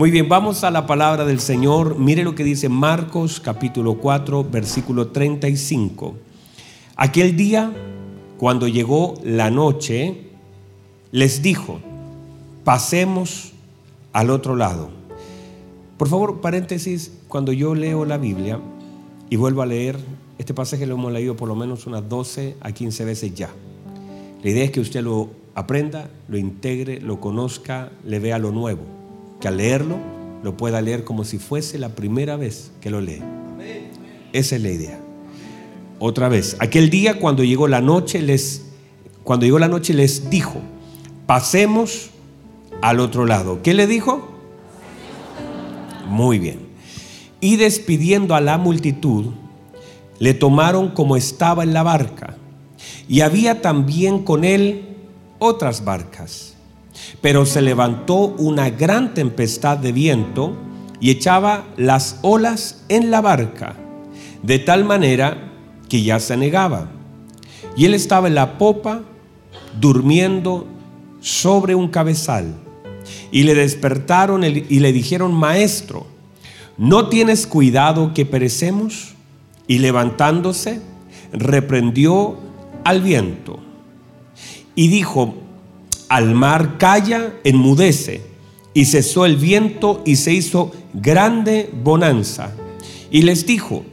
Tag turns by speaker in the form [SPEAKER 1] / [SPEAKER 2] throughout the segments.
[SPEAKER 1] Muy bien, vamos a la palabra del Señor. Mire lo que dice Marcos capítulo 4, versículo 35. Aquel día, cuando llegó la noche, les dijo, pasemos al otro lado. Por favor, paréntesis, cuando yo leo la Biblia y vuelvo a leer, este pasaje lo hemos leído por lo menos unas 12 a 15 veces ya. La idea es que usted lo aprenda, lo integre, lo conozca, le vea lo nuevo, que al leerlo lo pueda leer como si fuese la primera vez que lo lee. Esa es la idea. Otra vez, aquel día cuando llegó la noche les cuando llegó la noche les dijo, pasemos al otro lado. ¿Qué le dijo? Muy bien. Y despidiendo a la multitud, le tomaron como estaba en la barca. Y había también con él otras barcas. Pero se levantó una gran tempestad de viento y echaba las olas en la barca, de tal manera que ya se negaba. Y él estaba en la popa, durmiendo sobre un cabezal. Y le despertaron y le dijeron, maestro, ¿no tienes cuidado que perecemos? Y levantándose, reprendió al viento y dijo, al mar calla, enmudece. Y cesó el viento y se hizo grande bonanza. Y les dijo,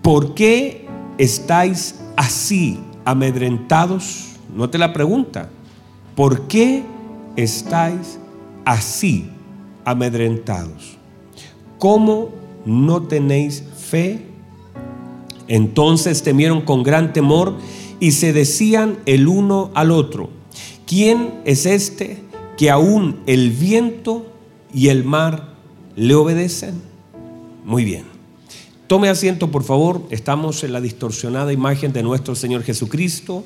[SPEAKER 1] ¿por qué estáis así amedrentados? No te la pregunta. ¿Por qué estáis así amedrentados? ¿Cómo no tenéis fe? Entonces temieron con gran temor y se decían el uno al otro, ¿quién es este que aún el viento y el mar le obedecen? Muy bien. Tome asiento, por favor. Estamos en la distorsionada imagen de nuestro Señor Jesucristo,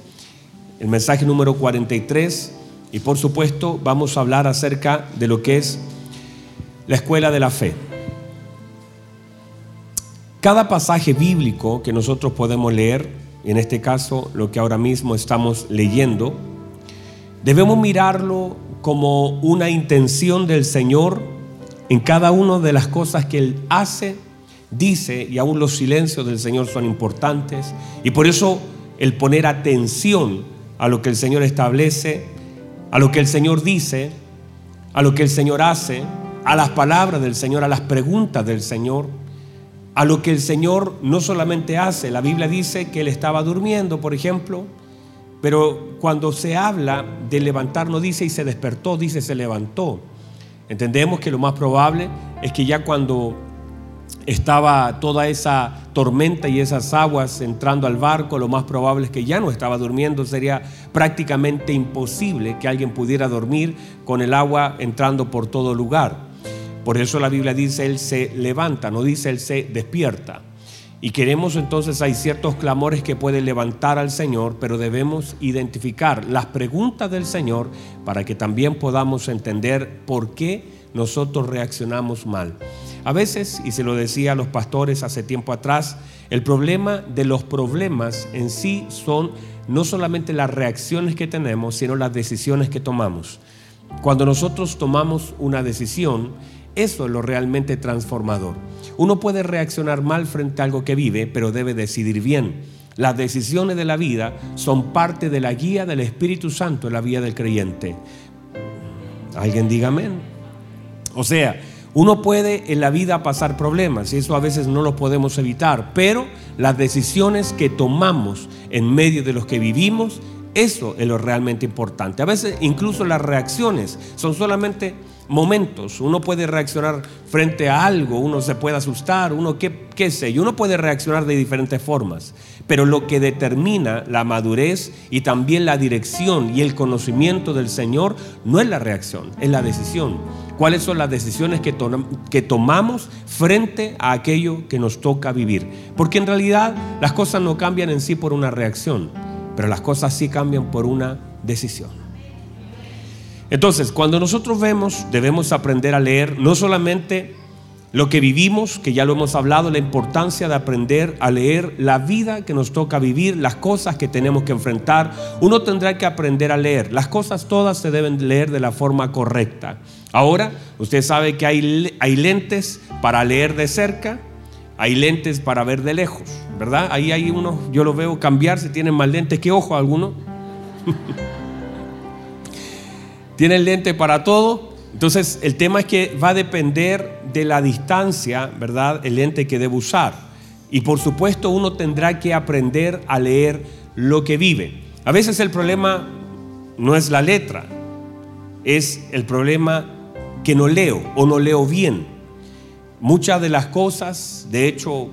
[SPEAKER 1] el mensaje número 43. Y por supuesto vamos a hablar acerca de lo que es la escuela de la fe. Cada pasaje bíblico que nosotros podemos leer, en este caso lo que ahora mismo estamos leyendo, debemos mirarlo como una intención del Señor en cada una de las cosas que Él hace, dice, y aún los silencios del Señor son importantes. Y por eso el poner atención a lo que el Señor establece, a lo que el Señor dice, a lo que el Señor hace, a las palabras del Señor, a las preguntas del Señor, a lo que el Señor no solamente hace. La Biblia dice que Él estaba durmiendo, por ejemplo, pero cuando se habla de levantar no dice y se despertó, dice se levantó. Entendemos que lo más probable es que ya cuando estaba toda esa tormenta y esas aguas entrando al barco, lo más probable es que ya no estaba durmiendo. Sería prácticamente imposible que alguien pudiera dormir con el agua entrando por todo lugar. Por eso la Biblia dice, Él se levanta, no dice Él se despierta. Y queremos entonces, hay ciertos clamores que pueden levantar al Señor, pero debemos identificar las preguntas del Señor para que también podamos entender por qué nosotros reaccionamos mal. A veces, y se lo decía a los pastores hace tiempo atrás, el problema de los problemas en sí son no solamente las reacciones que tenemos, sino las decisiones que tomamos. Cuando nosotros tomamos una decisión, eso es lo realmente transformador. Uno puede reaccionar mal frente a algo que vive, pero debe decidir bien. Las decisiones de la vida son parte de la guía del Espíritu Santo en la vida del creyente. Alguien diga amén. O sea, uno puede en la vida pasar problemas y eso a veces no lo podemos evitar, pero las decisiones que tomamos en medio de los que vivimos, eso es lo realmente importante. A veces incluso las reacciones son solamente momentos. Uno puede reaccionar frente a algo, uno se puede asustar, uno qué, qué sé, y uno puede reaccionar de diferentes formas. Pero lo que determina la madurez y también la dirección y el conocimiento del Señor no es la reacción, es la decisión. ¿Cuáles son las decisiones que, que tomamos frente a aquello que nos toca vivir? Porque en realidad las cosas no cambian en sí por una reacción, pero las cosas sí cambian por una decisión. Entonces, cuando nosotros vemos, debemos aprender a leer no solamente lo que vivimos, que ya lo hemos hablado, la importancia de aprender a leer la vida que nos toca vivir, las cosas que tenemos que enfrentar. Uno tendrá que aprender a leer. Las cosas todas se deben leer de la forma correcta. Ahora, usted sabe que hay, lentes para leer de cerca, hay lentes para ver de lejos, ¿verdad? Ahí hay uno, yo lo veo cambiar, si tienen más lentes que ojo algunos. tienen lente para todo. Entonces, el tema es que va a depender de la distancia, ¿verdad? El lente que debe usar. Y por supuesto, uno tendrá que aprender a leer lo que vive. A veces el problema no es la letra, es el problema que no leo o no leo bien. Muchas de las cosas, de hecho,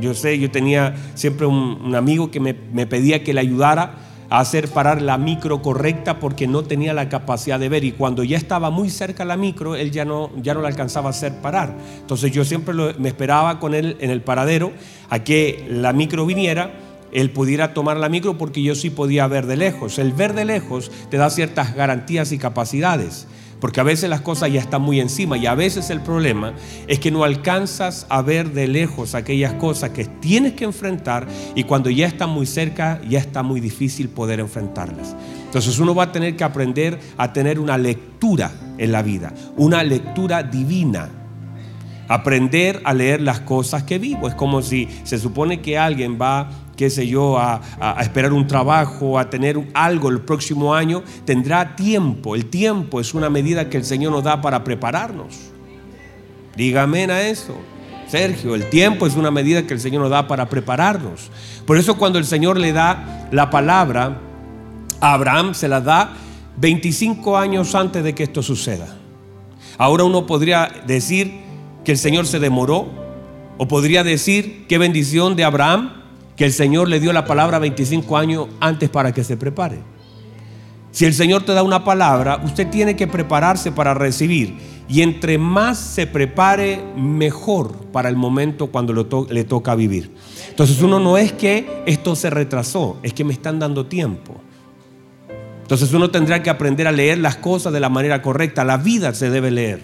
[SPEAKER 1] yo sé, yo tenía siempre un, amigo que me, me pedía que le ayudara hacer parar la micro correcta porque no tenía la capacidad de ver. Y cuando ya estaba muy cerca la micro él ya no ya no la alcanzaba a hacer parar. Entonces yo siempre me esperaba con él en el paradero a que la micro viniera él pudiera tomar la micro porque yo sí podía ver de lejos. El ver de lejos te da ciertas garantías y capacidades porque a veces las cosas ya están muy encima y a veces el problema es que no alcanzas a ver de lejos aquellas cosas que tienes que enfrentar y cuando ya están muy cerca ya está muy difícil poder enfrentarlas. Entonces uno va a tener que aprender a tener una lectura en la vida, una lectura divina. Aprender a leer las cosas que vivo. Es como si se supone que alguien va qué sé yo, a, esperar un trabajo, a tener algo el próximo año, tendrá tiempo. El tiempo es una medida que el Señor nos da para prepararnos. Dígame a eso. Sergio, el tiempo es una medida que el Señor nos da para prepararnos. Por eso cuando el Señor le da la palabra a Abraham, se la da 25 años antes de que esto suceda. Ahora uno podría decir que el Señor se demoró, o podría decir qué bendición de Abraham que el Señor le dio la palabra 25 años antes para que se prepare. Si el Señor te da una palabra, usted tiene que prepararse para recibir. Y entre más se prepare, mejor para el momento cuando le toca vivir. Entonces uno no es que esto se retrasó, es que me están dando tiempo. Entonces uno tendrá que aprender a leer las cosas de la manera correcta. La vida se debe leer.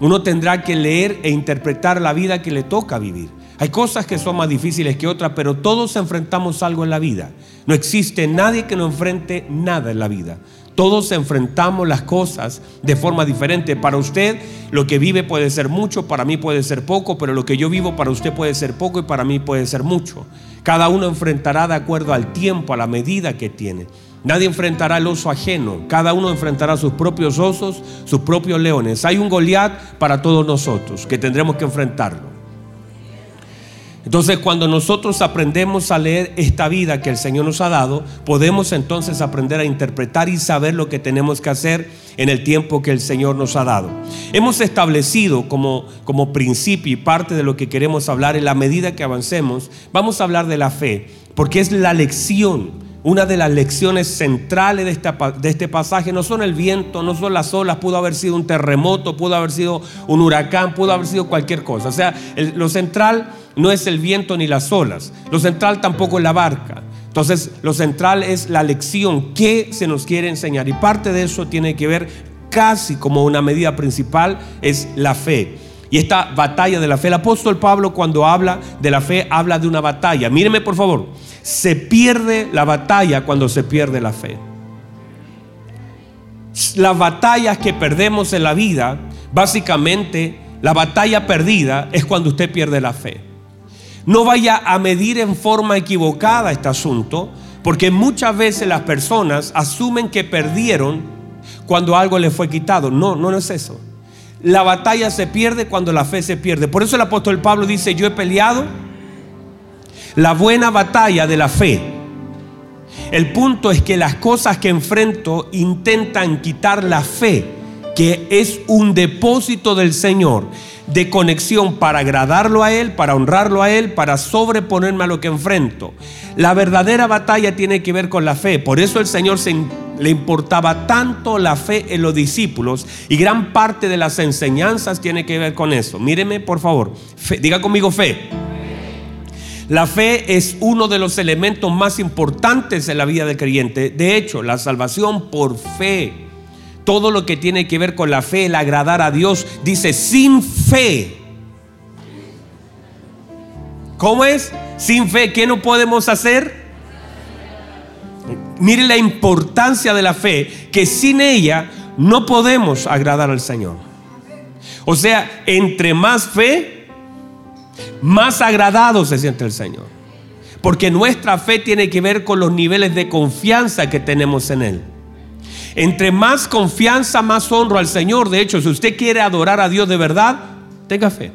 [SPEAKER 1] Uno tendrá que leer e interpretar la vida que le toca vivir. Hay cosas que son más difíciles que otras, pero todos enfrentamos algo en la vida. No existe nadie que no enfrente nada en la vida. Todos enfrentamos las cosas de forma diferente. Para usted lo que vive puede ser mucho, para mí puede ser poco, pero lo que yo vivo para usted puede ser poco y para mí puede ser mucho. Cada uno enfrentará de acuerdo al tiempo, a la medida que tiene. Nadie enfrentará el oso ajeno. Cada uno enfrentará sus propios osos, sus propios leones. Hay un Goliat para todos nosotros que tendremos que enfrentarlo. Entonces cuando nosotros aprendemos a leer esta vida que el Señor nos ha dado, podemos entonces aprender a interpretar y saber lo que tenemos que hacer en el tiempo que el Señor nos ha dado. Hemos establecido como, como principio y parte de lo que queremos hablar en la medida que avancemos, vamos a hablar de la fe, porque es la lección una de las lecciones centrales de, de, este pasaje no son el viento, no son las olas, pudo haber sido un terremoto, pudo haber sido un huracán, pudo haber sido cualquier cosa. O sea, lo central no es el viento ni las olas, lo central tampoco es la barca. Entonces, lo central es la lección que se nos quiere enseñar y parte de eso tiene que ver casi como una medida principal es la fe. Y esta batalla de la fe, el apóstol Pablo cuando habla de la fe habla de una batalla. Míreme por favor, se pierde la batalla cuando se pierde la fe. Las batallas que perdemos en la vida, básicamente la batalla perdida es cuando usted pierde la fe. No vaya a medir en forma equivocada este asunto, porque muchas veces las personas asumen que perdieron cuando algo les fue quitado. No, no, es eso. La batalla se pierde cuando la fe se pierde. Por eso el apóstol Pablo dice, yo he peleado la buena batalla de la fe. El punto es que las cosas que enfrento intentan quitar la fe, que es un depósito del Señor de conexión para agradarlo a Él, para honrarlo a Él, para sobreponerme a lo que enfrento. La verdadera batalla tiene que ver con la fe. Por eso el Señor le importaba tanto la fe en los discípulos y gran parte de las enseñanzas tiene que ver con eso. Míreme por favor, diga conmigo fe. La fe es uno de los elementos más importantes en la vida del creyente. De hecho, la salvación por fe todo lo que tiene que ver con la fe, el agradar a Dios, dice sin fe. ¿Cómo es? Sin fe, ¿qué no podemos hacer? Mire la importancia de la fe, que sin ella no podemos agradar al Señor. O sea, entre más fe, más agradado se siente el Señor. Porque nuestra fe tiene que ver con los niveles de confianza que tenemos en Él. Entre más confianza, más honro al Señor. De hecho, si usted quiere adorar a Dios de verdad, tenga fe.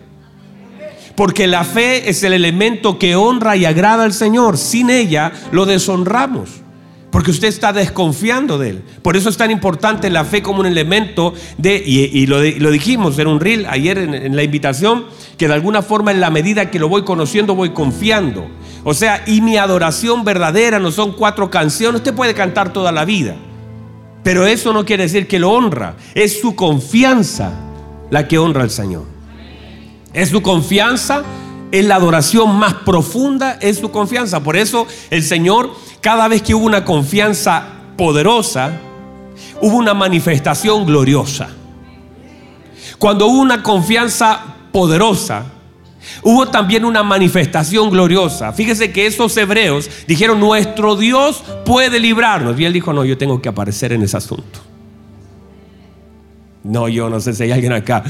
[SPEAKER 1] Porque la fe es el elemento que honra y agrada al Señor. Sin ella lo deshonramos. Porque usted está desconfiando de Él. Por eso es tan importante la fe como un elemento de, y, lo, dijimos en un reel ayer en la invitación, que de alguna forma en la medida que lo voy conociendo voy confiando. O sea, y mi adoración verdadera no son cuatro canciones, usted puede cantar toda la vida. Pero eso no quiere decir que lo honra. Es su confianza la que honra al Señor. Es su confianza, es la adoración más profunda, es su confianza. Por eso el Señor, cada vez que hubo una confianza poderosa, hubo una manifestación gloriosa. Cuando hubo una confianza poderosa, Hubo también una manifestación gloriosa. Fíjese que esos hebreos dijeron, nuestro Dios puede librarnos. Y él dijo, no, yo tengo que aparecer en ese asunto. No, yo no sé si hay alguien acá.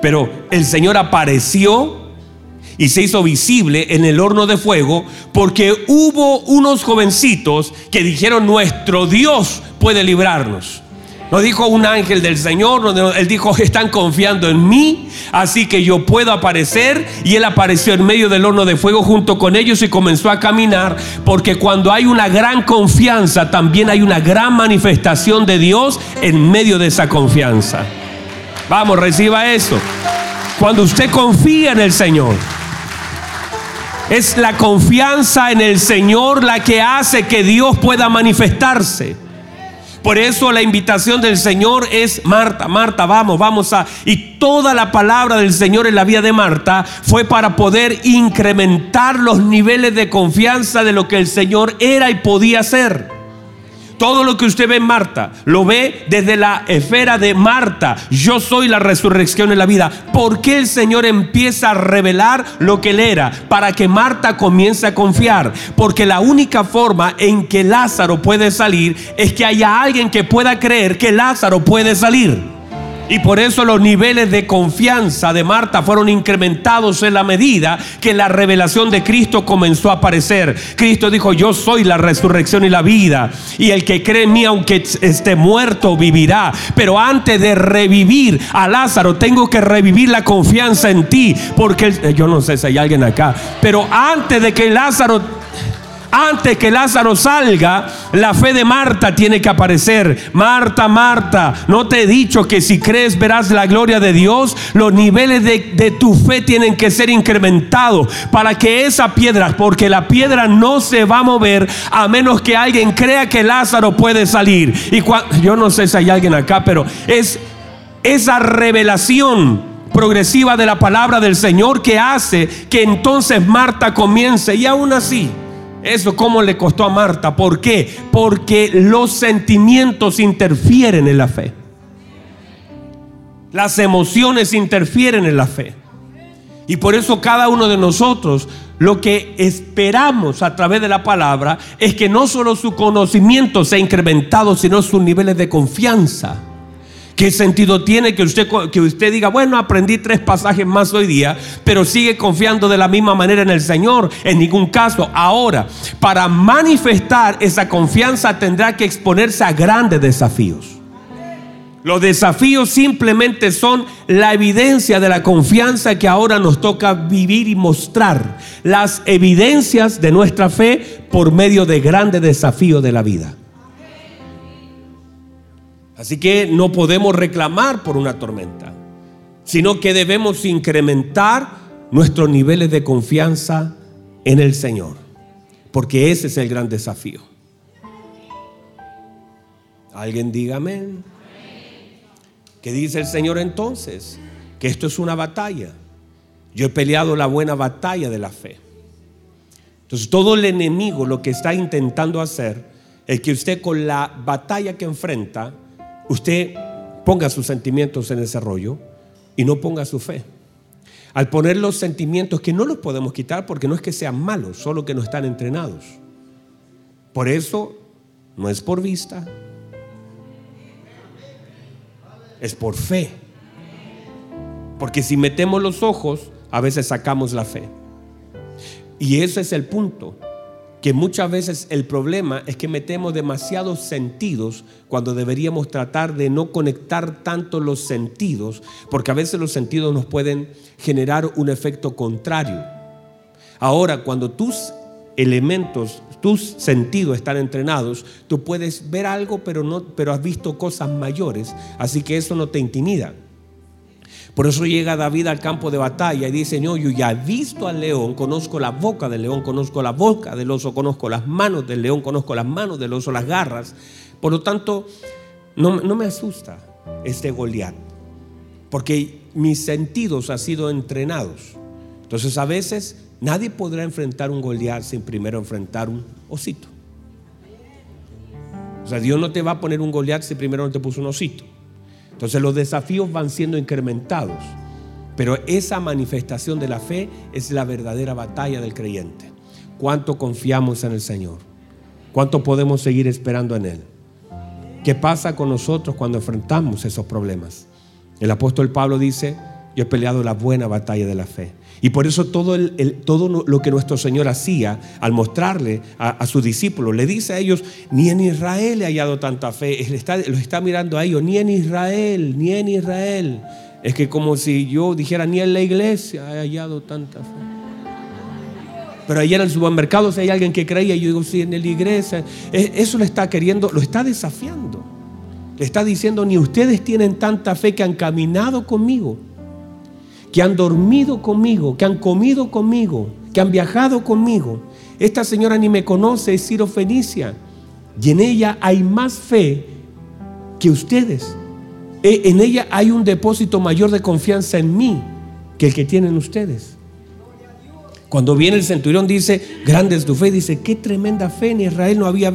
[SPEAKER 1] Pero el Señor apareció y se hizo visible en el horno de fuego porque hubo unos jovencitos que dijeron, nuestro Dios puede librarnos. No dijo un ángel del Señor, él dijo, están confiando en mí, así que yo puedo aparecer. Y él apareció en medio del horno de fuego junto con ellos y comenzó a caminar, porque cuando hay una gran confianza, también hay una gran manifestación de Dios en medio de esa confianza. Vamos, reciba eso. Cuando usted confía en el Señor, es la confianza en el Señor la que hace que Dios pueda manifestarse. Por eso la invitación del Señor es Marta, Marta, vamos, vamos a... Y toda la palabra del Señor en la vida de Marta fue para poder incrementar los niveles de confianza de lo que el Señor era y podía ser. Todo lo que usted ve en Marta, lo ve desde la esfera de Marta. Yo soy la resurrección en la vida. ¿Por qué el Señor empieza a revelar lo que él era? Para que Marta comience a confiar. Porque la única forma en que Lázaro puede salir es que haya alguien que pueda creer que Lázaro puede salir. Y por eso los niveles de confianza de Marta fueron incrementados en la medida que la revelación de Cristo comenzó a aparecer. Cristo dijo, yo soy la resurrección y la vida. Y el que cree en mí, aunque esté muerto, vivirá. Pero antes de revivir a Lázaro, tengo que revivir la confianza en ti. Porque yo no sé si hay alguien acá. Pero antes de que Lázaro antes que Lázaro salga, la fe de Marta tiene que aparecer. Marta, Marta, no te he dicho que si crees verás la gloria de Dios. Los niveles de, tu fe tienen que ser incrementados para que esa piedra, porque la piedra no se va a mover a menos que alguien crea que Lázaro puede salir. Y yo no sé si hay alguien acá, pero es esa revelación progresiva de la palabra del Señor que hace que entonces Marta comience y aún así eso cómo le costó a Marta. ¿Por qué? Porque los sentimientos interfieren en la fe. Las emociones interfieren en la fe. Y por eso cada uno de nosotros lo que esperamos a través de la palabra es que no solo su conocimiento sea incrementado, sino sus niveles de confianza. ¿Qué sentido tiene que usted, que usted diga, bueno, aprendí tres pasajes más hoy día, pero sigue confiando de la misma manera en el Señor? En ningún caso. Ahora, para manifestar esa confianza tendrá que exponerse a grandes desafíos. Los desafíos simplemente son la evidencia de la confianza que ahora nos toca vivir y mostrar. Las evidencias de nuestra fe por medio de grandes desafíos de la vida. Así que no podemos reclamar por una tormenta, sino que debemos incrementar nuestros niveles de confianza en el Señor, porque ese es el gran desafío. Alguien diga amén. ¿Qué dice el Señor entonces? Que esto es una batalla. Yo he peleado la buena batalla de la fe. Entonces todo el enemigo lo que está intentando hacer es que usted con la batalla que enfrenta usted ponga sus sentimientos en ese rollo y no ponga su fe. Al poner los sentimientos que no los podemos quitar porque no es que sean malos, solo que no están entrenados. Por eso no es por vista, es por fe. Porque si metemos los ojos, a veces sacamos la fe. Y ese es el punto que muchas veces el problema es que metemos demasiados sentidos cuando deberíamos tratar de no conectar tanto los sentidos, porque a veces los sentidos nos pueden generar un efecto contrario. Ahora, cuando tus elementos, tus sentidos están entrenados, tú puedes ver algo, pero no pero has visto cosas mayores, así que eso no te intimida. Por eso llega David al campo de batalla y dice, no, yo ya he visto al león, conozco la boca del león, conozco la boca del oso, conozco las manos del león, conozco las manos del oso, las garras. Por lo tanto, no, no me asusta este Goliat, porque mis sentidos han sido entrenados. Entonces a veces nadie podrá enfrentar un Goliat sin primero enfrentar un osito. O sea, Dios no te va a poner un Goliat si primero no te puso un osito. Entonces los desafíos van siendo incrementados, pero esa manifestación de la fe es la verdadera batalla del creyente. ¿Cuánto confiamos en el Señor? ¿Cuánto podemos seguir esperando en Él? ¿Qué pasa con nosotros cuando enfrentamos esos problemas? El apóstol Pablo dice, yo he peleado la buena batalla de la fe. Y por eso todo, lo que nuestro Señor hacía al mostrarle a, sus discípulos, le dice a ellos, ni en Israel he hallado tanta fe. Él está, los está mirando a ellos, ni en Israel, ni en Israel. Es que como si yo dijera, ni en la iglesia he hallado tanta fe. Pero allá en el supermercado si hay alguien que creía, yo digo, sí, en la iglesia. Eso le está queriendo, lo está desafiando. Le está diciendo, ni ustedes tienen tanta fe que han caminado conmigo que han dormido conmigo, que han comido conmigo, que han viajado conmigo. Esta señora ni me conoce, es Ciro Fenicia. Y en ella hay más fe que ustedes. E, en ella hay un depósito mayor de confianza en mí que el que tienen ustedes. Cuando viene el centurión dice, grande es tu fe, dice, qué tremenda fe en Israel no había.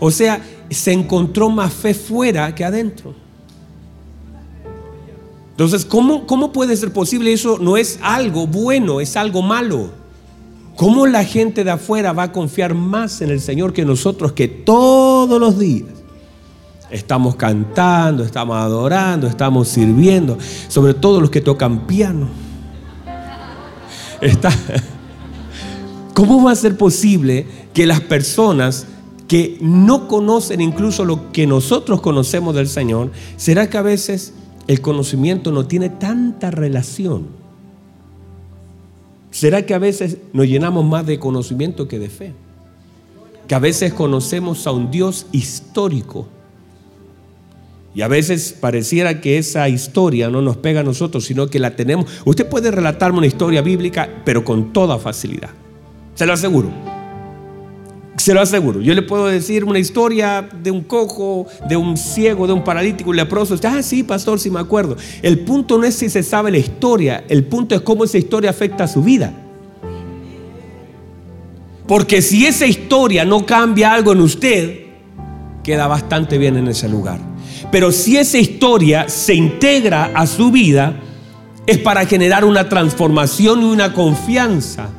[SPEAKER 1] O sea, se encontró más fe fuera que adentro. Entonces, ¿cómo, ¿cómo puede ser posible eso? No es algo bueno, es algo malo. ¿Cómo la gente de afuera va a confiar más en el Señor que nosotros que todos los días estamos cantando, estamos adorando, estamos sirviendo, sobre todo los que tocan piano? ¿Cómo va a ser posible que las personas que no conocen incluso lo que nosotros conocemos del Señor, será que a veces el conocimiento no tiene tanta relación? ¿Será que a veces nos llenamos más de conocimiento que de fe? Que a veces conocemos a un Dios histórico. Y a veces pareciera que esa historia no nos pega a nosotros, sino que la tenemos. Usted puede relatarme una historia bíblica, pero con toda facilidad. Se lo aseguro. Se lo aseguro. Yo le puedo decir una historia de un cojo, de un ciego, de un paralítico, un leproso. Ah, sí, pastor, sí me acuerdo. El punto no es si se sabe la historia, el punto es cómo esa historia afecta a su vida. Porque si esa historia no cambia algo en usted, queda bastante bien en ese lugar. Pero si esa historia se integra a su vida, es para generar una transformación y una confianza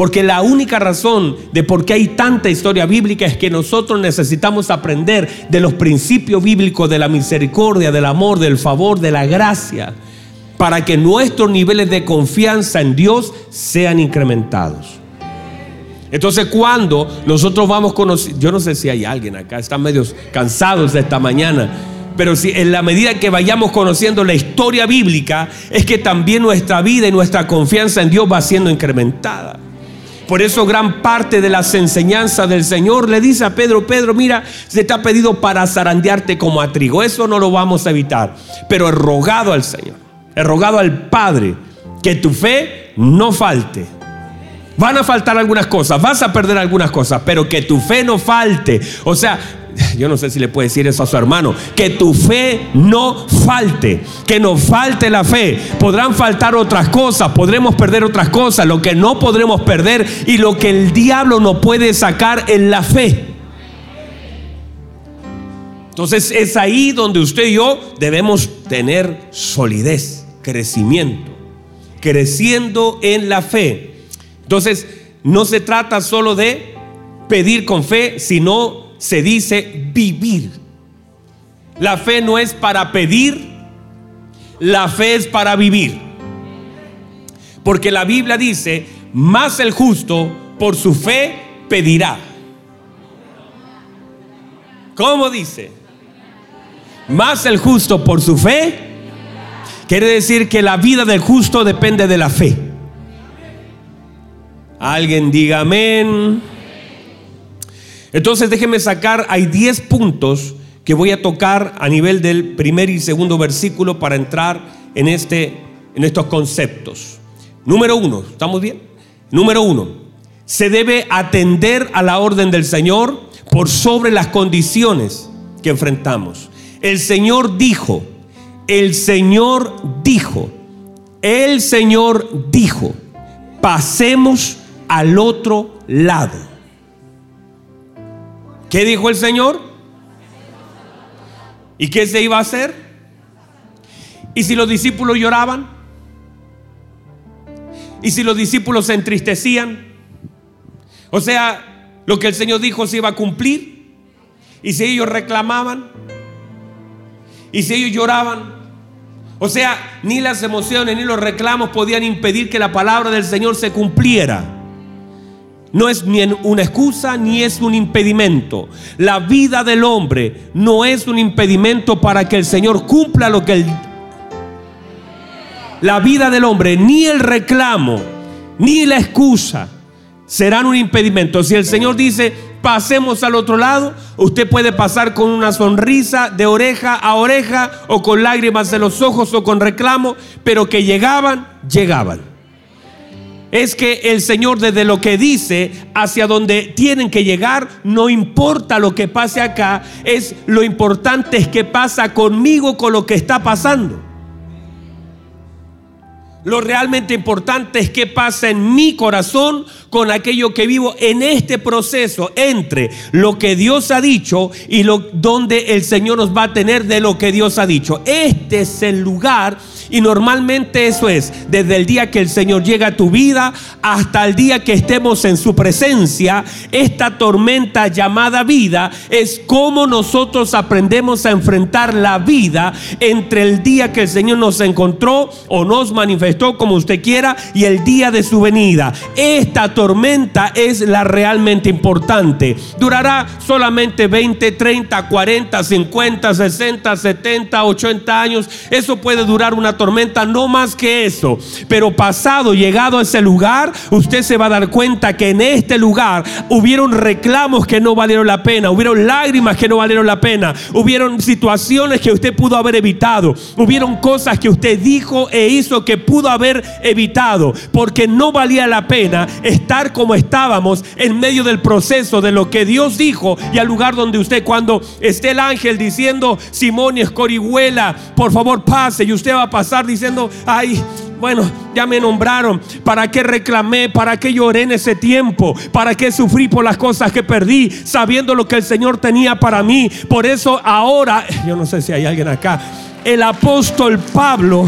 [SPEAKER 1] porque la única razón de por qué hay tanta historia bíblica es que nosotros necesitamos aprender de los principios bíblicos de la misericordia, del amor, del favor, de la gracia, para que nuestros niveles de confianza en Dios sean incrementados. Entonces cuando nosotros vamos conociendo, yo no sé si hay alguien acá, están medios cansados de esta mañana, pero si en la medida que vayamos conociendo la historia bíblica, es que también nuestra vida y nuestra confianza en Dios va siendo incrementada. Por eso gran parte de las enseñanzas del Señor le dice a Pedro, Pedro, mira, se te ha pedido para zarandearte como a trigo. Eso no lo vamos a evitar. Pero he rogado al Señor, he rogado al Padre que tu fe no falte. Van a faltar algunas cosas, vas a perder algunas cosas, pero que tu fe no falte. O sea, yo no sé si le puede decir eso a su hermano, que tu fe no falte, que no falte la fe. Podrán faltar otras cosas, podremos perder otras cosas, lo que no podremos perder y lo que el diablo no puede sacar en la fe. Entonces es ahí donde usted y yo debemos tener solidez, crecimiento, creciendo en la fe. Entonces no se trata solo de pedir con fe, sino se dice vivir. La fe no es para pedir, la fe es para vivir. Porque la Biblia dice, más el justo por su fe pedirá. ¿Cómo dice? Más el justo por su fe. Quiere decir que la vida del justo depende de la fe. Alguien diga amén. Entonces déjeme sacar, hay 10 puntos que voy a tocar a nivel del primer y segundo versículo para entrar en, este, en estos conceptos. Número uno, ¿estamos bien? Número uno, se debe atender a la orden del Señor por sobre las condiciones que enfrentamos. El Señor dijo, el Señor dijo, el Señor dijo, pasemos al otro lado. ¿Qué dijo el Señor? ¿Y qué se iba a hacer? ¿Y si los discípulos lloraban? ¿Y si los discípulos se entristecían? O sea, lo que el Señor dijo se iba a cumplir. ¿Y si ellos reclamaban? ¿Y si ellos lloraban? O sea, ni las emociones ni los reclamos podían impedir que la palabra del Señor se cumpliera. No es ni una excusa ni es un impedimento. La vida del hombre no es un impedimento para que el Señor cumpla lo que él... La vida del hombre, ni el reclamo, ni la excusa serán un impedimento. Si el Señor dice, pasemos al otro lado, usted puede pasar con una sonrisa de oreja a oreja o con lágrimas de los ojos o con reclamo, pero que llegaban, llegaban es que el Señor desde lo que dice hacia donde tienen que llegar, no importa lo que pase acá, es lo importante es que pasa conmigo con lo que está pasando. Lo realmente importante es qué pasa en mi corazón con aquello que vivo en este proceso entre lo que Dios ha dicho y lo donde el Señor nos va a tener de lo que Dios ha dicho. Este es el lugar y normalmente eso es desde el día que el Señor llega a tu vida hasta el día que estemos en su presencia. Esta tormenta llamada vida es como nosotros aprendemos a enfrentar la vida entre el día que el Señor nos encontró o nos manifestó como usted quiera y el día de su venida. Esta tormenta es la realmente importante. Durará solamente 20, 30, 40, 50, 60, 70, 80 años. Eso puede durar una tormenta, no más que eso. Pero pasado, llegado a ese lugar, usted se va a dar cuenta que en este lugar hubieron reclamos que no valieron la pena, hubieron lágrimas que no valieron la pena, hubieron situaciones que usted pudo haber evitado, hubieron cosas que usted dijo e hizo que pudo haber evitado, porque no valía la pena estar como estábamos en medio del proceso de lo que Dios dijo y al lugar donde usted cuando esté el ángel diciendo, Simón y Escorihuela, por favor pase y usted va a pasar diciendo, ay, bueno, ya me nombraron. ¿Para qué reclamé? ¿Para qué lloré en ese tiempo? ¿Para qué sufrí por las cosas que perdí? Sabiendo lo que el Señor tenía para mí. Por eso ahora, yo no sé si hay alguien acá, el apóstol Pablo,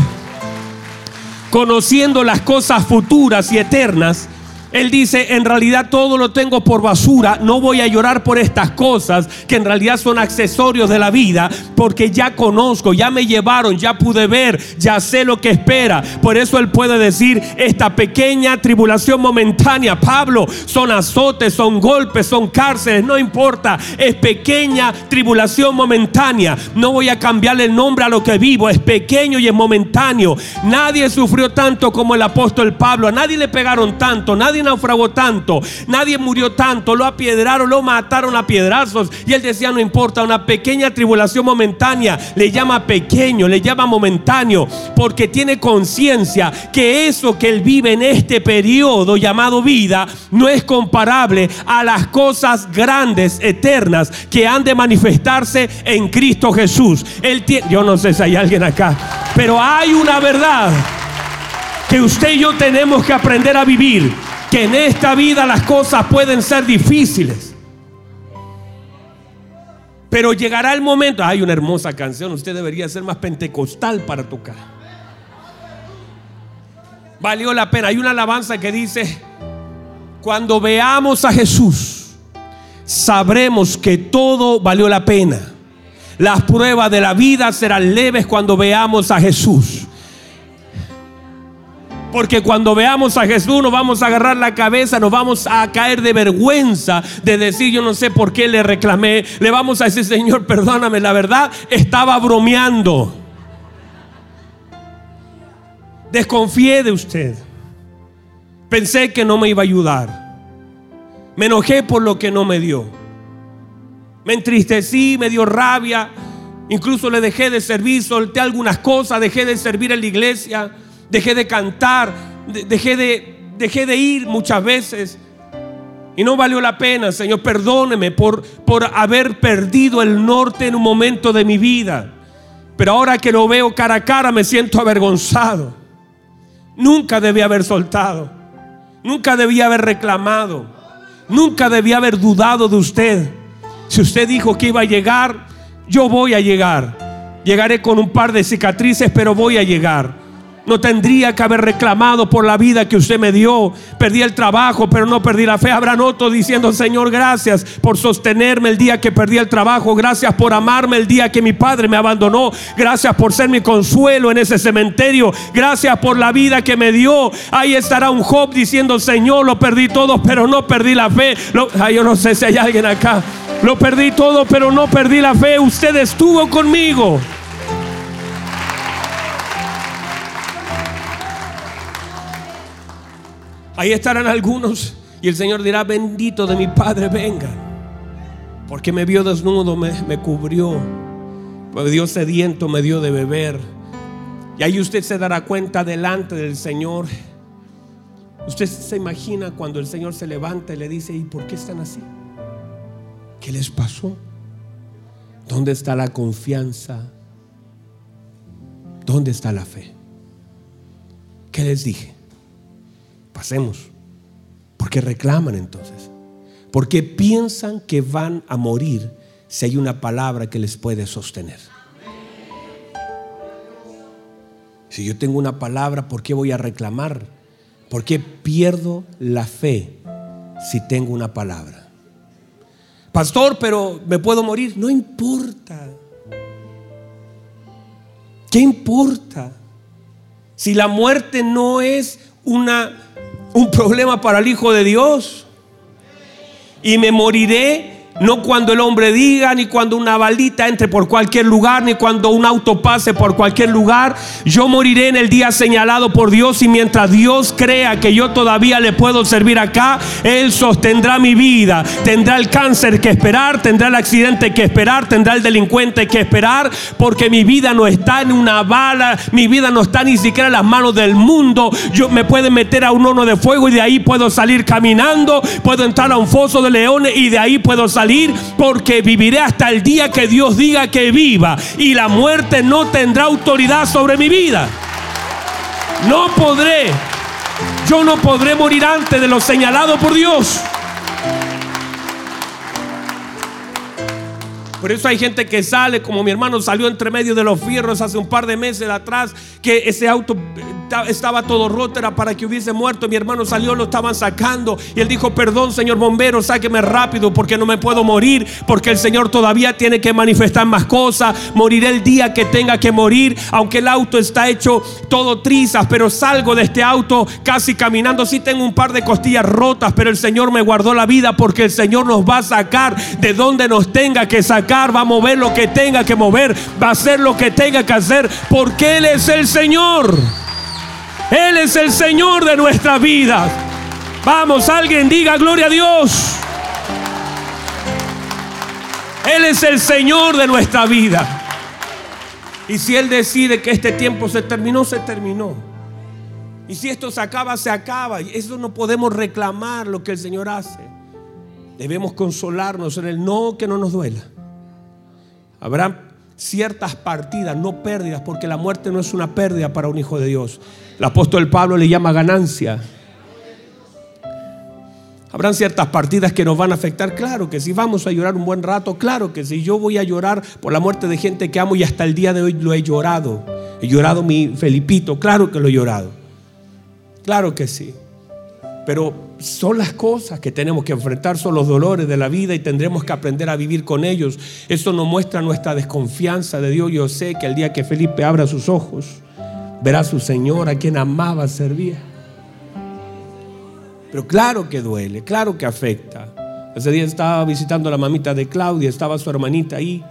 [SPEAKER 1] conociendo las cosas futuras y eternas, él dice, en realidad todo lo tengo por basura, no voy a llorar por estas cosas que en realidad son accesorios de la vida, porque ya conozco, ya me llevaron, ya pude ver, ya sé lo que espera. Por eso él puede decir, esta pequeña tribulación momentánea, Pablo, son azotes, son golpes, son cárceles, no importa, es pequeña tribulación momentánea. No voy a cambiarle el nombre a lo que vivo, es pequeño y es momentáneo. Nadie sufrió tanto como el apóstol Pablo, a nadie le pegaron tanto, nadie naufragó tanto, nadie murió tanto, lo apiedraron, lo mataron a piedrazos. Y él decía, no importa, una pequeña tribulación momentánea, le llama pequeño, le llama momentáneo, porque tiene conciencia que eso que él vive en este periodo llamado vida no es comparable a las cosas grandes, eternas, que han de manifestarse en Cristo Jesús. Yo no sé si hay alguien acá, pero hay una verdad que usted y yo tenemos que aprender a vivir que en esta vida las cosas pueden ser difíciles. Pero llegará el momento, hay una hermosa canción, usted debería ser más pentecostal para tocar. Valió la pena. Hay una alabanza que dice, cuando veamos a Jesús, sabremos que todo valió la pena. Las pruebas de la vida serán leves cuando veamos a Jesús. Porque cuando veamos a Jesús nos vamos a agarrar la cabeza, nos vamos a caer de vergüenza de decir yo no sé por qué le reclamé. Le vamos a decir, Señor, perdóname, la verdad estaba bromeando. Desconfié de usted. Pensé que no me iba a ayudar. Me enojé por lo que no me dio. Me entristecí, me dio rabia. Incluso le dejé de servir, solté algunas cosas, dejé de servir en la iglesia dejé de cantar, dejé de, dejé de ir muchas veces. Y no valió la pena, Señor, perdóneme por, por haber perdido el norte en un momento de mi vida. Pero ahora que lo veo cara a cara me siento avergonzado. Nunca debí haber soltado. Nunca debí haber reclamado. Nunca debí haber dudado de usted. Si usted dijo que iba a llegar, yo voy a llegar. Llegaré con un par de cicatrices, pero voy a llegar. No tendría que haber reclamado por la vida que usted me dio. Perdí el trabajo, pero no perdí la fe. Habrán otros diciendo, Señor, gracias por sostenerme el día que perdí el trabajo. Gracias por amarme el día que mi padre me abandonó. Gracias por ser mi consuelo en ese cementerio. Gracias por la vida que me dio. Ahí estará un Job diciendo, Señor, lo perdí todo, pero no perdí la fe. yo no sé si hay alguien acá. Lo perdí todo, pero no perdí la fe. Usted estuvo conmigo. Ahí estarán algunos y el Señor dirá, bendito de mi Padre, venga. Porque me vio desnudo, me, me cubrió. Me dio sediento, me dio de beber. Y ahí usted se dará cuenta delante del Señor. Usted se imagina cuando el Señor se levanta y le dice, ¿y por qué están así? ¿Qué les pasó? ¿Dónde está la confianza? ¿Dónde está la fe? ¿Qué les dije? Pasemos. Porque reclaman entonces. Porque piensan que van a morir si hay una palabra que les puede sostener. Si yo tengo una palabra, ¿por qué voy a reclamar? ¿Por qué pierdo la fe si tengo una palabra? Pastor, pero me puedo morir. No importa. ¿Qué importa? Si la muerte no es una un problema para el Hijo de Dios. Y me moriré no cuando el hombre diga, ni cuando una balita entre por cualquier lugar, ni cuando un auto pase por cualquier lugar. Yo moriré en el día señalado por Dios y mientras Dios crea que yo todavía le puedo servir acá, Él sostendrá mi vida. Tendrá el cáncer que esperar, tendrá el accidente que esperar, tendrá el delincuente que esperar, porque mi vida no está en una bala, mi vida no está ni siquiera en las manos del mundo. Yo me puedo meter a un horno de fuego y de ahí puedo salir caminando, puedo entrar a un foso de leones y de ahí puedo salir porque viviré hasta el día que Dios diga que viva y la muerte no tendrá autoridad sobre mi vida. No podré, yo no podré morir antes de lo señalado por Dios. Por eso hay gente que sale, como mi hermano salió entre medio de los fierros hace un par de meses atrás, que ese auto estaba todo roto, era para que hubiese muerto. Mi hermano salió, lo estaban sacando. Y él dijo, perdón, señor bombero, sáqueme rápido porque no me puedo morir, porque el Señor todavía tiene que manifestar más cosas. Moriré el día que tenga que morir, aunque el auto está hecho todo trizas, pero salgo de este auto casi caminando. Sí tengo un par de costillas rotas, pero el Señor me guardó la vida porque el Señor nos va a sacar de donde nos tenga que sacar, va a mover lo que tenga que mover, va a hacer lo que tenga que hacer, porque Él es el Señor. Él es el Señor de nuestra vida. Vamos, alguien diga gloria a Dios. Él es el Señor de nuestra vida. Y si Él decide que este tiempo se terminó, se terminó. Y si esto se acaba, se acaba. Y eso no podemos reclamar lo que el Señor hace. Debemos consolarnos en el no que no nos duela. Habrá ciertas partidas, no pérdidas, porque la muerte no es una pérdida para un hijo de Dios. El apóstol Pablo le llama ganancia. Habrán ciertas partidas que nos van a afectar, claro que sí, vamos a llorar un buen rato, claro que sí, yo voy a llorar por la muerte de gente que amo y hasta el día de hoy lo he llorado. He llorado mi Felipito, claro que lo he llorado, claro que sí. Pero son las cosas que tenemos que enfrentar, son los dolores de la vida y tendremos que aprender a vivir con ellos. Eso nos muestra nuestra desconfianza de Dios. Yo sé que el día que Felipe abra sus ojos, verá a su Señor a quien amaba servir. Pero claro que duele, claro que afecta. Ese día estaba visitando a la mamita de Claudia, estaba su hermanita ahí.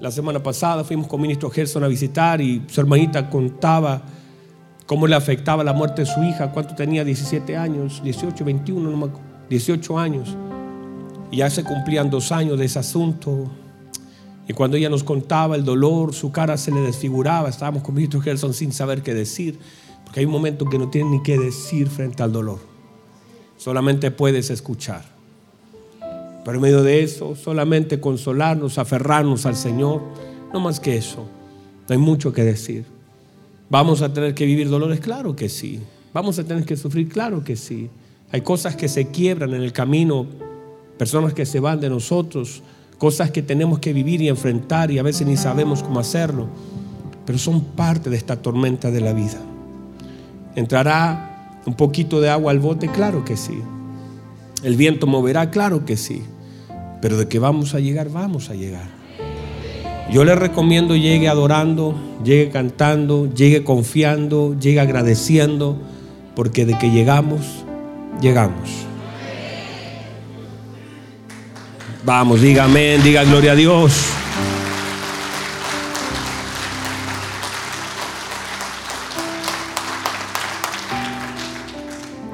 [SPEAKER 1] La semana pasada fuimos con ministro Gerson a visitar y su hermanita contaba cómo le afectaba la muerte de su hija, cuánto tenía, 17 años, 18, 21, no me 18 años. Y ya se cumplían dos años de ese asunto. Y cuando ella nos contaba el dolor, su cara se le desfiguraba. Estábamos con ministro Gerson sin saber qué decir, porque hay un momento que no tiene ni qué decir frente al dolor. Solamente puedes escuchar. Pero en medio de eso, solamente consolarnos, aferrarnos al Señor, no más que eso. No hay mucho que decir. ¿Vamos a tener que vivir dolores? Claro que sí. ¿Vamos a tener que sufrir? Claro que sí. Hay cosas que se quiebran en el camino, personas que se van de nosotros, cosas que tenemos que vivir y enfrentar y a veces ni sabemos cómo hacerlo, pero son parte de esta tormenta de la vida. ¿Entrará un poquito de agua al bote? Claro que sí. ¿El viento moverá? Claro que sí. Pero de que vamos a llegar, vamos a llegar. Yo le recomiendo llegue adorando, llegue cantando, llegue confiando, llegue agradeciendo, porque de que llegamos, llegamos. Vamos, diga amén, diga gloria a Dios.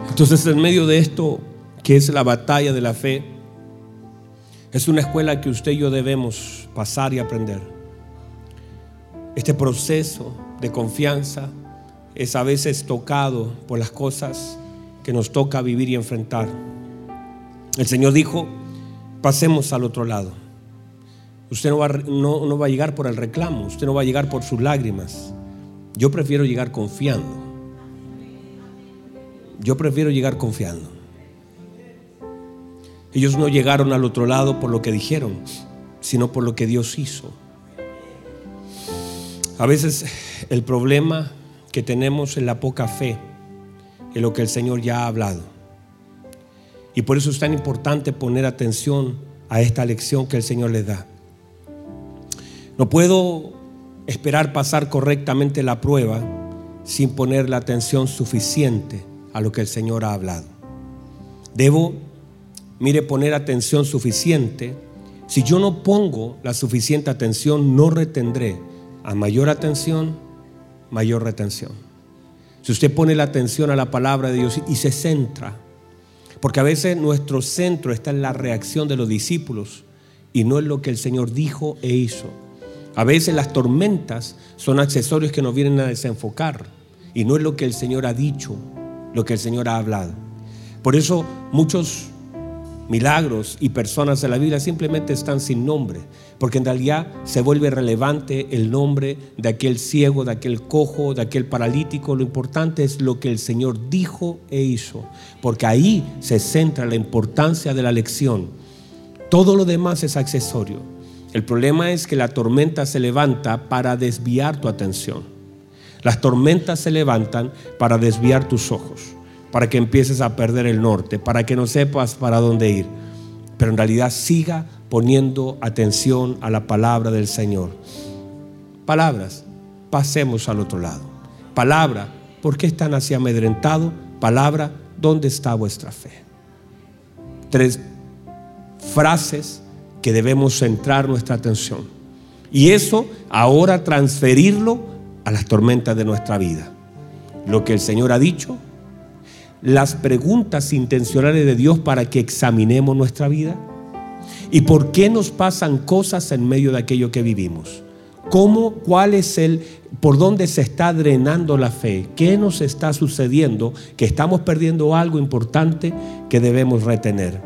[SPEAKER 1] Entonces, en medio de esto, que es la batalla de la fe, es una escuela que usted y yo debemos pasar y aprender. Este proceso de confianza es a veces tocado por las cosas que nos toca vivir y enfrentar. El Señor dijo, pasemos al otro lado. Usted no va, no, va a llegar por el reclamo, usted no va a llegar por sus lágrimas. Yo prefiero llegar confiando. Yo prefiero llegar confiando. Ellos no llegaron al otro lado por lo que dijeron, sino por lo que Dios hizo. A veces el problema que tenemos es la poca fe en lo que el Señor ya ha hablado. Y por eso es tan importante poner atención a esta lección que el Señor les da. No puedo esperar pasar correctamente la prueba sin poner la atención suficiente a lo que el Señor ha hablado. Debo, mire, poner atención suficiente. Si yo no pongo la suficiente atención, no retendré. A mayor atención, mayor retención. Si usted pone la atención a la palabra de Dios y se centra, porque a veces nuestro centro está en la reacción de los discípulos y no en lo que el Señor dijo e hizo. A veces las tormentas son accesorios que nos vienen a desenfocar y no es lo que el Señor ha dicho, lo que el Señor ha hablado. Por eso muchos milagros y personas de la Biblia simplemente están sin nombre, porque en realidad se vuelve relevante el nombre de aquel ciego, de aquel cojo, de aquel paralítico. Lo importante es lo que el Señor dijo e hizo, porque ahí se centra la importancia de la lección. Todo lo demás es accesorio. El problema es que la tormenta se levanta para desviar tu atención. Las tormentas se levantan para desviar tus ojos para que empieces a perder el norte, para que no sepas para dónde ir. Pero en realidad siga poniendo atención a la palabra del Señor. Palabras, pasemos al otro lado. Palabra, ¿por qué están así amedrentados? Palabra, ¿dónde está vuestra fe? Tres frases que debemos centrar nuestra atención. Y eso ahora transferirlo a las tormentas de nuestra vida. Lo que el Señor ha dicho, las preguntas intencionales de Dios para que examinemos nuestra vida? ¿Y por qué nos pasan cosas en medio de aquello que vivimos? ¿Cómo, cuál es el, por dónde se está drenando la fe? ¿Qué nos está sucediendo? Que estamos perdiendo algo importante que debemos retener.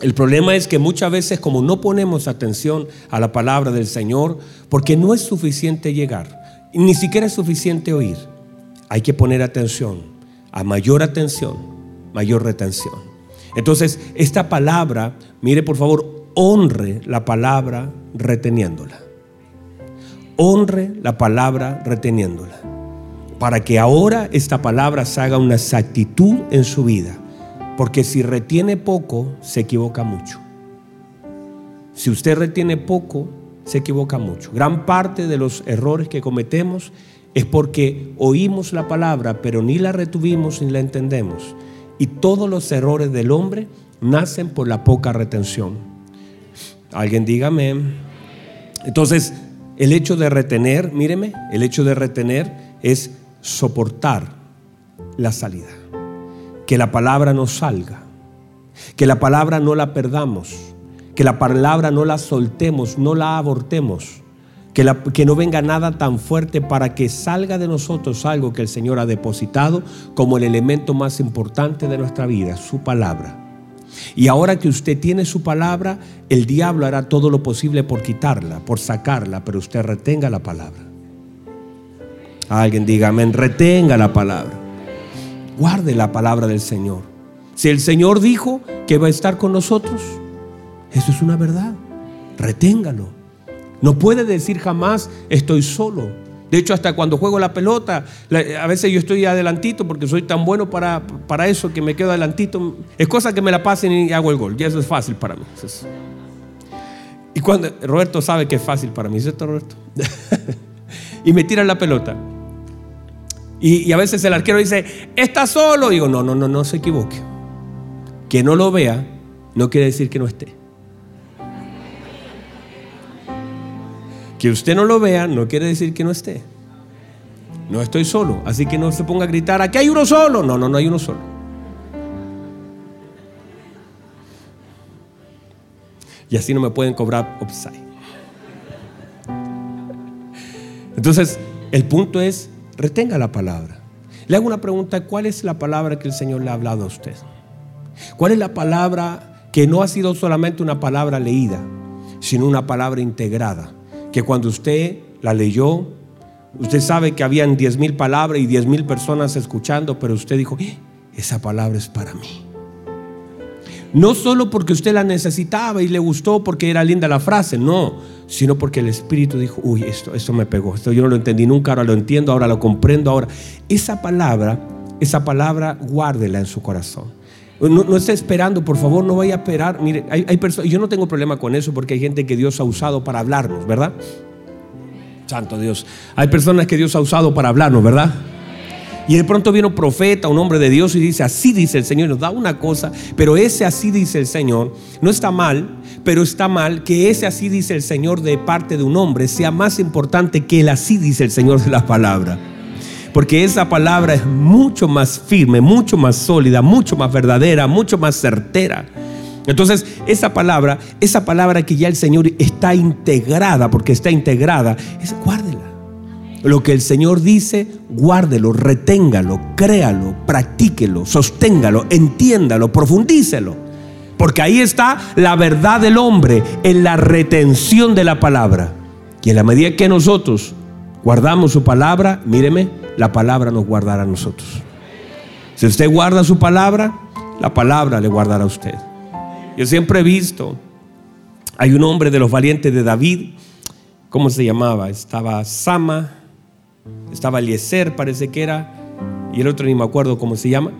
[SPEAKER 1] El problema es que muchas veces como no ponemos atención a la palabra del Señor, porque no es suficiente llegar, ni siquiera es suficiente oír, hay que poner atención a mayor atención, mayor retención. Entonces, esta palabra, mire por favor, honre la palabra reteniéndola. Honre la palabra reteniéndola. Para que ahora esta palabra se haga una exactitud en su vida. Porque si retiene poco, se equivoca mucho. Si usted retiene poco, se equivoca mucho. Gran parte de los errores que cometemos es porque oímos la palabra, pero ni la retuvimos ni la entendemos. Y todos los errores del hombre nacen por la poca retención. Alguien dígame. Entonces, el hecho de retener, míreme, el hecho de retener es soportar la salida. Que la palabra no salga. Que la palabra no la perdamos. Que la palabra no la soltemos, no la abortemos. Que, no venga nada tan fuerte para que salga de nosotros algo que el Señor ha depositado como el elemento más importante de nuestra vida, su palabra. Y ahora que usted tiene su palabra, el diablo hará todo lo posible por quitarla, por sacarla, pero usted retenga la palabra. Alguien diga amén, retenga la palabra. Guarde la palabra del Señor. Si el Señor dijo que va a estar con nosotros, eso es una verdad. Reténgalo. No puede decir jamás estoy solo. De hecho, hasta cuando juego la pelota, a veces yo estoy adelantito porque soy tan bueno para, para eso que me quedo adelantito. Es cosa que me la pasen y hago el gol. Y eso es fácil para mí. Y cuando Roberto sabe que es fácil para mí, ¿cierto, Roberto? y me tiran la pelota. Y, y, a veces el arquero dice, está solo. Y digo, no, no, no, no se equivoque. Que no lo vea no quiere decir que no esté. Que usted no lo vea no quiere decir que no esté. No estoy solo, así que no se ponga a gritar, aquí hay uno solo. No, no, no hay uno solo. Y así no me pueden cobrar upside. Entonces, el punto es, retenga la palabra. Le hago una pregunta, ¿cuál es la palabra que el Señor le ha hablado a usted? ¿Cuál es la palabra que no ha sido solamente una palabra leída, sino una palabra integrada? Que cuando usted la leyó, usted sabe que habían diez mil palabras y diez mil personas escuchando, pero usted dijo, eh, esa palabra es para mí. No solo porque usted la necesitaba y le gustó porque era linda la frase, no, sino porque el Espíritu dijo, uy, esto, esto me pegó, esto yo no lo entendí nunca, ahora lo entiendo, ahora lo comprendo, ahora. Esa palabra, esa palabra, guárdela en su corazón. No, esté esperando, por favor, no vaya a esperar. Mire, hay, hay personas, yo no tengo problema con eso porque hay gente que Dios ha usado para hablarnos, ¿verdad? Santo Dios. Hay personas que Dios ha usado para hablarnos, ¿verdad? Y de pronto viene un profeta, un hombre de Dios y dice, así dice el Señor, nos da una cosa, pero ese así dice el Señor, no está mal, pero está mal que ese así dice el Señor de parte de un hombre sea más importante que el así dice el Señor de la palabra. Porque esa palabra es mucho más firme, mucho más sólida, mucho más verdadera, mucho más certera. Entonces, esa palabra, esa palabra que ya el Señor está integrada, porque está integrada, es guárdela. Lo que el Señor dice, guárdelo, reténgalo, créalo, practíquelo, sosténgalo, entiéndalo, profundícelo. Porque ahí está la verdad del hombre en la retención de la palabra. Y en la medida que nosotros guardamos su palabra, míreme, la palabra nos guardará a nosotros. Si usted guarda su palabra, la palabra le guardará a usted. Yo siempre he visto, hay un hombre de los valientes de David, ¿cómo se llamaba? Estaba Sama, estaba Eliezer, parece que era, y el otro ni me acuerdo cómo se llama,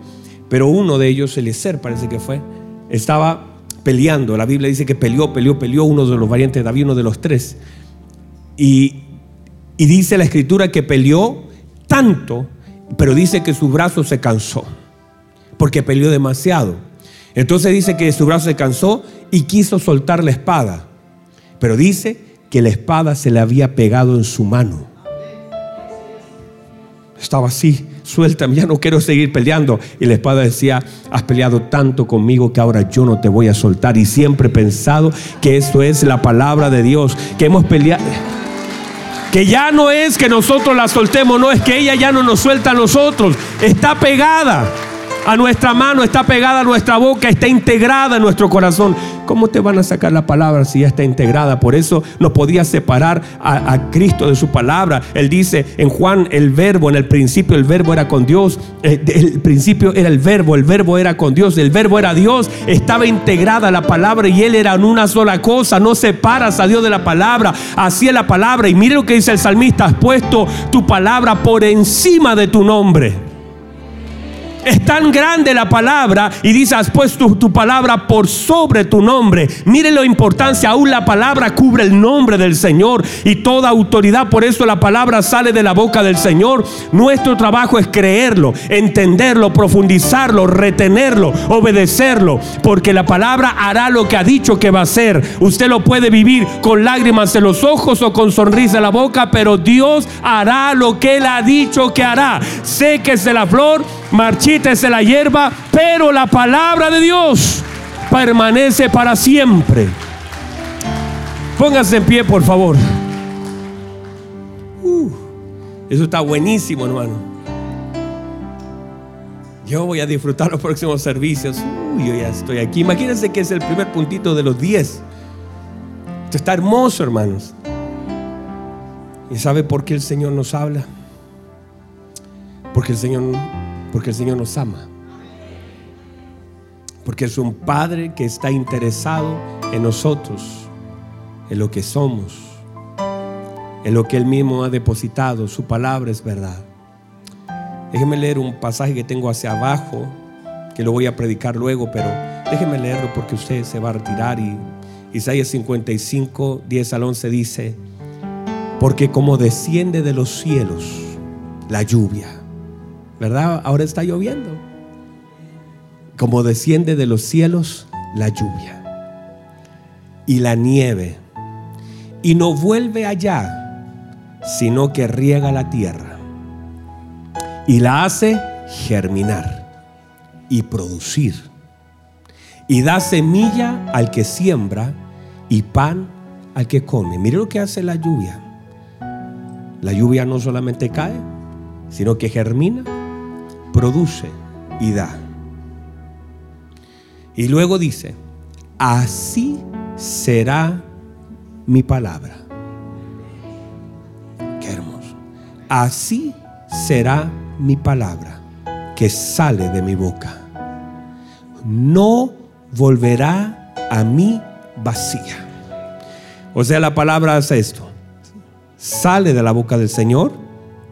[SPEAKER 1] pero uno de ellos, Eliezer parece que fue, estaba peleando. La Biblia dice que peleó, peleó, peleó uno de los valientes de David, uno de los tres. Y, y dice la escritura que peleó tanto, pero dice que su brazo se cansó, porque peleó demasiado. Entonces dice que su brazo se cansó y quiso soltar la espada, pero dice que la espada se le había pegado en su mano. Estaba así, suéltame, ya no quiero seguir peleando. Y la espada decía, has peleado tanto conmigo que ahora yo no te voy a soltar. Y siempre he pensado que esto es la palabra de Dios, que hemos peleado. Que ya no es que nosotros la soltemos, no es que ella ya no nos suelta a nosotros, está pegada. A nuestra mano, está pegada a nuestra boca, está integrada en nuestro corazón. ¿Cómo te van a sacar la palabra si ya está integrada? Por eso no podía separar a, a Cristo de su palabra. Él dice en Juan, el verbo, en el principio el verbo era con Dios, eh, el principio era el verbo, el verbo era con Dios, el verbo era Dios, estaba integrada la palabra y él era en una sola cosa, no separas a Dios de la palabra, así es la palabra. Y mire lo que dice el salmista, has puesto tu palabra por encima de tu nombre. Es tan grande la palabra y dice, has puesto tu palabra por sobre tu nombre. Mire la importancia, aún la palabra cubre el nombre del Señor y toda autoridad. Por eso la palabra sale de la boca del Señor. Nuestro trabajo es creerlo, entenderlo, profundizarlo, retenerlo, obedecerlo. Porque la palabra hará lo que ha dicho que va a hacer. Usted lo puede vivir con lágrimas en los ojos o con sonrisa en la boca, pero Dios hará lo que Él ha dicho que hará. Séquese la flor, marchita de la hierba, pero la palabra de Dios permanece para siempre. Póngase en pie, por favor. Uh, eso está buenísimo, hermano. Yo voy a disfrutar los próximos servicios. Uy, yo ya estoy aquí. Imagínense que es el primer puntito de los 10. Esto está hermoso, hermanos. ¿Y sabe por qué el Señor nos habla? Porque el Señor porque el Señor nos ama. Porque es un Padre que está interesado en nosotros, en lo que somos, en lo que Él mismo ha depositado. Su palabra es verdad. Déjeme leer un pasaje que tengo hacia abajo, que lo voy a predicar luego, pero déjeme leerlo porque usted se va a retirar. Y Isaías 55, 10 al 11 dice, porque como desciende de los cielos la lluvia ¿verdad? Ahora está lloviendo. Como desciende de los cielos la lluvia y la nieve. Y no vuelve allá, sino que riega la tierra y la hace germinar y producir. Y da semilla al que siembra y pan al que come. Mire lo que hace la lluvia. La lluvia no solamente cae, sino que germina produce y da. Y luego dice, así será mi palabra. Qué hermoso. Así será mi palabra que sale de mi boca. No volverá a mí vacía. O sea, la palabra hace esto. Sale de la boca del Señor,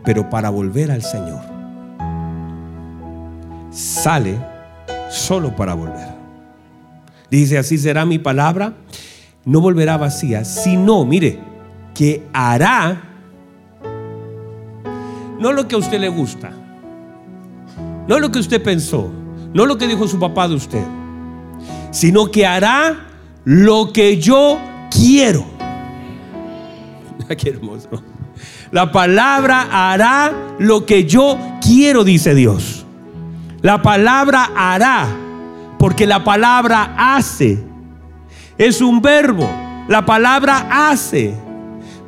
[SPEAKER 1] pero para volver al Señor sale solo para volver. Dice, así será mi palabra, no volverá vacía, sino, mire, que hará no lo que a usted le gusta, no lo que usted pensó, no lo que dijo su papá de usted, sino que hará lo que yo quiero. Hermoso. La palabra hará lo que yo quiero, dice Dios. La palabra hará, porque la palabra hace. Es un verbo. La palabra hace.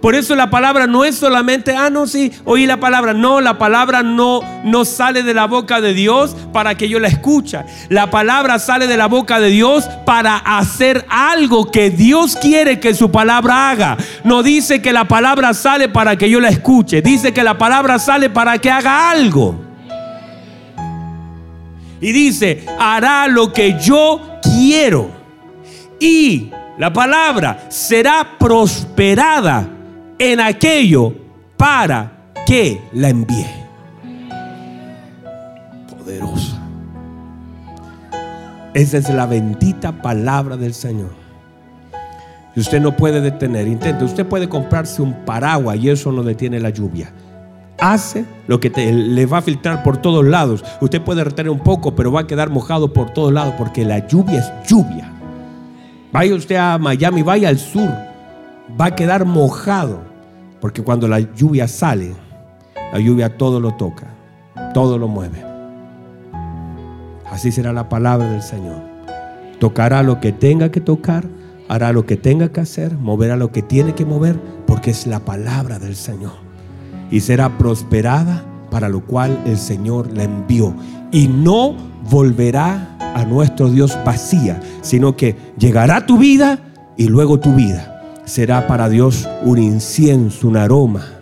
[SPEAKER 1] Por eso la palabra no es solamente, ah, no, sí, oí la palabra. No, la palabra no, no sale de la boca de Dios para que yo la escuche. La palabra sale de la boca de Dios para hacer algo que Dios quiere que su palabra haga. No dice que la palabra sale para que yo la escuche. Dice que la palabra sale para que haga algo. Y dice, hará lo que yo quiero. Y la palabra será prosperada en aquello para que la envíe. Poderosa. Esa es la bendita palabra del Señor. Y usted no puede detener, intente, usted puede comprarse un paraguas y eso no detiene la lluvia hace lo que le va a filtrar por todos lados. Usted puede retener un poco, pero va a quedar mojado por todos lados porque la lluvia es lluvia. Vaya usted a Miami, vaya al sur, va a quedar mojado porque cuando la lluvia sale, la lluvia todo lo toca, todo lo mueve. Así será la palabra del Señor. Tocará lo que tenga que tocar, hará lo que tenga que hacer, moverá lo que tiene que mover, porque es la palabra del Señor y será prosperada para lo cual el Señor la envió. y no volverá a nuestro Dios vacía, sino que llegará tu vida y luego tu vida será para Dios un incienso, un aroma.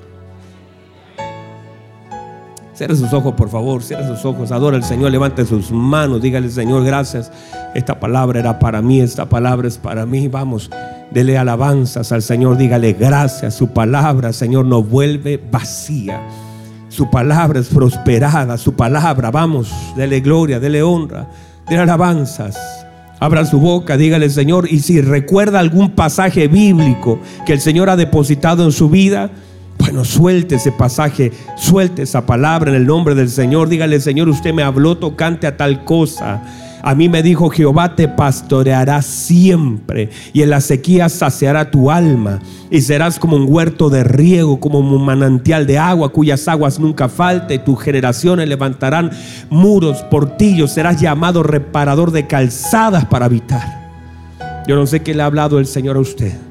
[SPEAKER 1] Cierre sus ojos, por favor, cierre sus ojos, adora al Señor, levante sus manos, dígale, Señor, gracias. Esta palabra era para mí, esta palabra es para mí. Vamos, dele alabanzas al Señor, dígale gracias. Su palabra, Señor, no vuelve vacía. Su palabra es prosperada, su palabra, vamos, dele gloria, dele honra, dele alabanzas. Abra su boca, dígale Señor, y si recuerda algún pasaje bíblico que el Señor ha depositado en su vida, bueno, suelte ese pasaje, suelte esa palabra en el nombre del Señor. Dígale, Señor, usted me habló tocante a tal cosa. A mí me dijo, Jehová te pastoreará siempre y en la sequía saciará tu alma y serás como un huerto de riego, como un manantial de agua cuyas aguas nunca falte. Tus generaciones levantarán muros, portillos, serás llamado reparador de calzadas para habitar. Yo no sé qué le ha hablado el Señor a usted.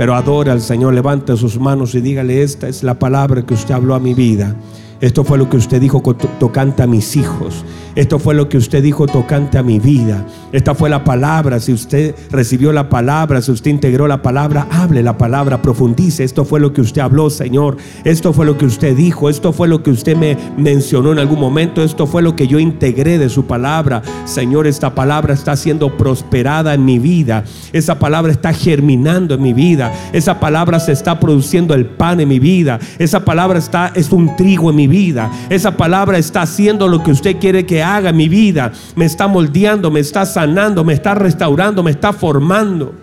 [SPEAKER 1] Pero adora al Señor, levante sus manos y dígale, esta es la palabra que usted habló a mi vida. Esto fue lo que usted dijo tocante a mis hijos. Esto fue lo que usted dijo tocante a mi vida. Esta fue la palabra. Si usted recibió la palabra, si usted integró la palabra, hable la palabra, profundice. Esto fue lo que usted habló, Señor. Esto fue lo que usted dijo. Esto fue lo que usted me mencionó en algún momento. Esto fue lo que yo integré de su palabra. Señor, esta palabra está siendo prosperada en mi vida. Esa palabra está germinando en mi vida. Esa palabra se está produciendo el pan en mi vida. Esa palabra está es un trigo en mi vida. Esa palabra está haciendo lo que usted quiere que haga mi vida. Me está moldeando, me está sanando, me está restaurando, me está formando.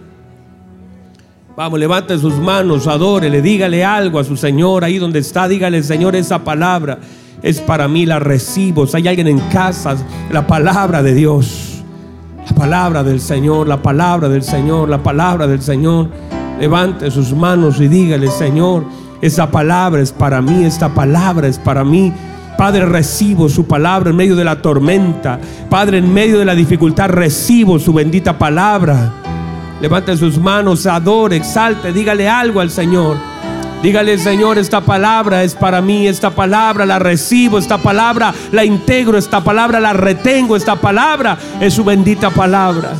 [SPEAKER 1] Vamos, levante sus manos, adórele, dígale algo a su Señor ahí donde está. Dígale, Señor, esa palabra es para mí, la recibo. Si hay alguien en casa, la palabra de Dios, la palabra del Señor, la palabra del Señor, la palabra del Señor. Levante sus manos y dígale, Señor, esa palabra es para mí, esta palabra es para mí. Padre, recibo su palabra en medio de la tormenta. Padre, en medio de la dificultad, recibo su bendita palabra. Levante sus manos, adore, exalte, dígale algo al Señor. Dígale, Señor, esta palabra es para mí, esta palabra la recibo, esta palabra la integro, esta palabra la retengo, esta palabra es su bendita palabra.